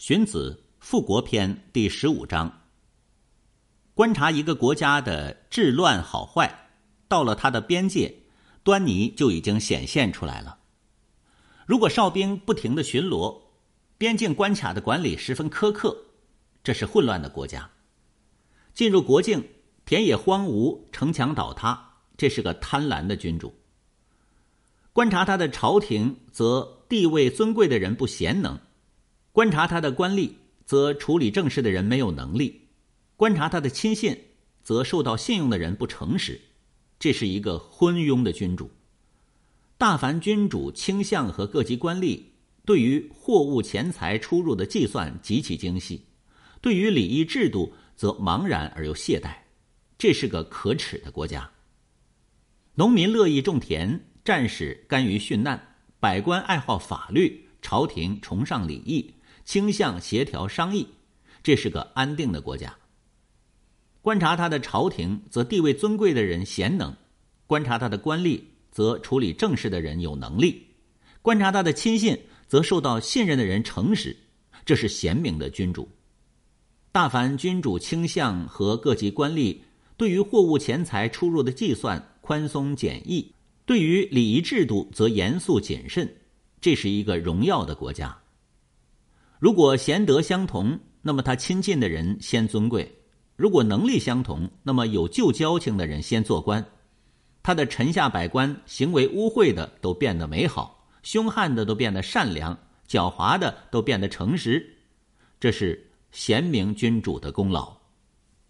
荀子《富国篇》第十五章。观察一个国家的治乱好坏，到了它的边界，端倪就已经显现出来了。如果哨兵不停的巡逻，边境关卡的管理十分苛刻，这是混乱的国家；进入国境，田野荒芜，城墙倒塌，这是个贪婪的君主。观察他的朝廷，则地位尊贵的人不贤能；观察他的官吏，则处理政事的人没有能力；观察他的亲信，则受到信用的人不诚实。这是一个昏庸的君主。大凡君主倾向和各级官吏对于货物钱财出入的计算极其精细，对于礼仪制度则茫然而又懈怠。这是个可耻的国家。农民乐意种田。战士甘于殉难，百官爱好法律，朝廷崇尚礼义，倾向协调商议，这是个安定的国家。观察他的朝廷，则地位尊贵的人贤能；观察他的官吏，则处理政事的人有能力；观察他的亲信，则受到信任的人诚实。这是贤明的君主。大凡君主倾向和各级官吏对于货物钱财出入的计算宽松简易。对于礼仪制度，则严肃谨慎，这是一个荣耀的国家。如果贤德相同，那么他亲近的人先尊贵；如果能力相同，那么有旧交情的人先做官。他的臣下百官，行为污秽的都变得美好，凶悍的都变得善良，狡猾的都变得诚实。这是贤明君主的功劳。